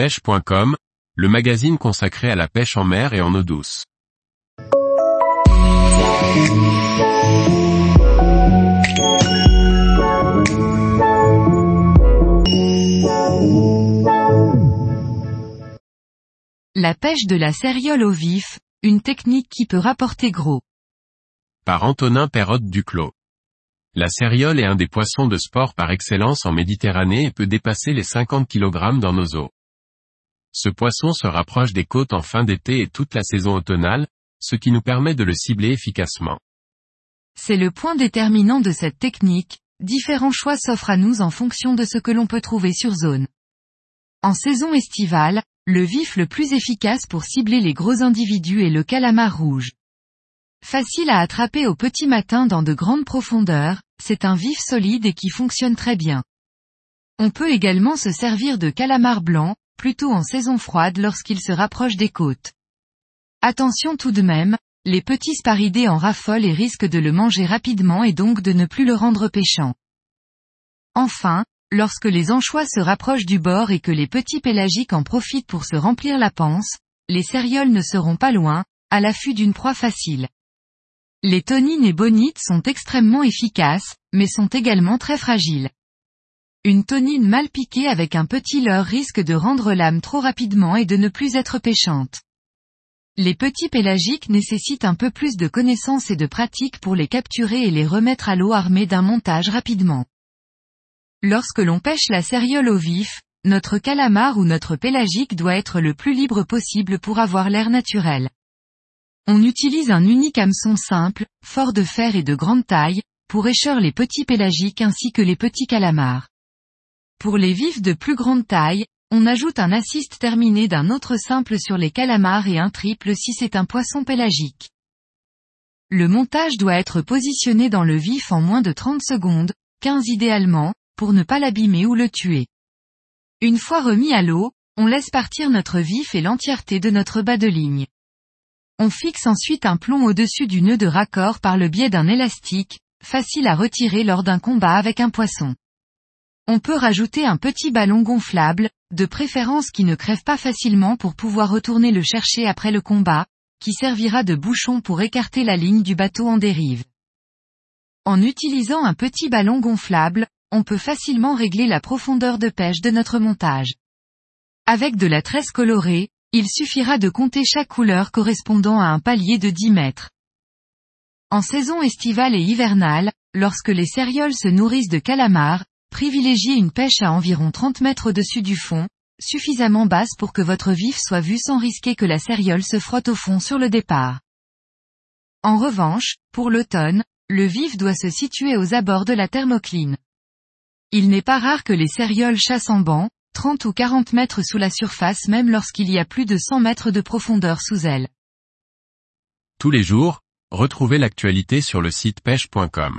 pêche.com, le magazine consacré à la pêche en mer et en eau douce. La pêche de la céréole au vif, une technique qui peut rapporter gros. Par Antonin Perrotte Duclos. La céréole est un des poissons de sport par excellence en Méditerranée et peut dépasser les 50 kg dans nos eaux. Ce poisson se rapproche des côtes en fin d'été et toute la saison automnale, ce qui nous permet de le cibler efficacement. C'est le point déterminant de cette technique, différents choix s'offrent à nous en fonction de ce que l'on peut trouver sur zone. En saison estivale, le vif le plus efficace pour cibler les gros individus est le calamar rouge. Facile à attraper au petit matin dans de grandes profondeurs, c'est un vif solide et qui fonctionne très bien. On peut également se servir de calamar blanc, plutôt en saison froide lorsqu'il se rapproche des côtes. Attention tout de même, les petits sparidés en raffolent et risquent de le manger rapidement et donc de ne plus le rendre pêchant. Enfin, lorsque les anchois se rapprochent du bord et que les petits pélagiques en profitent pour se remplir la panse, les cérioles ne seront pas loin, à l'affût d'une proie facile. Les tonines et bonites sont extrêmement efficaces, mais sont également très fragiles. Une tonine mal piquée avec un petit leurre risque de rendre l'âme trop rapidement et de ne plus être pêchante. Les petits pélagiques nécessitent un peu plus de connaissances et de pratique pour les capturer et les remettre à l'eau armés d'un montage rapidement. Lorsque l'on pêche la céréole au vif, notre calamar ou notre pélagique doit être le plus libre possible pour avoir l'air naturel. On utilise un unique hameçon simple, fort de fer et de grande taille, pour écheur les petits pélagiques ainsi que les petits calamars. Pour les vifs de plus grande taille, on ajoute un assiste terminé d'un autre simple sur les calamars et un triple si c'est un poisson pélagique. Le montage doit être positionné dans le vif en moins de 30 secondes, 15 idéalement, pour ne pas l'abîmer ou le tuer. Une fois remis à l'eau, on laisse partir notre vif et l'entièreté de notre bas de ligne. On fixe ensuite un plomb au-dessus du nœud de raccord par le biais d'un élastique, facile à retirer lors d'un combat avec un poisson. On peut rajouter un petit ballon gonflable, de préférence qui ne crève pas facilement pour pouvoir retourner le chercher après le combat, qui servira de bouchon pour écarter la ligne du bateau en dérive. En utilisant un petit ballon gonflable, on peut facilement régler la profondeur de pêche de notre montage. Avec de la tresse colorée, il suffira de compter chaque couleur correspondant à un palier de 10 mètres. En saison estivale et hivernale, lorsque les cérioles se nourrissent de calamars, privilégiez une pêche à environ 30 mètres au-dessus du fond, suffisamment basse pour que votre vif soit vu sans risquer que la cériole se frotte au fond sur le départ. En revanche, pour l'automne, le vif doit se situer aux abords de la thermocline. Il n'est pas rare que les cérioles chassent en banc, 30 ou 40 mètres sous la surface même lorsqu'il y a plus de 100 mètres de profondeur sous elle. Tous les jours, retrouvez l'actualité sur le site pêche.com.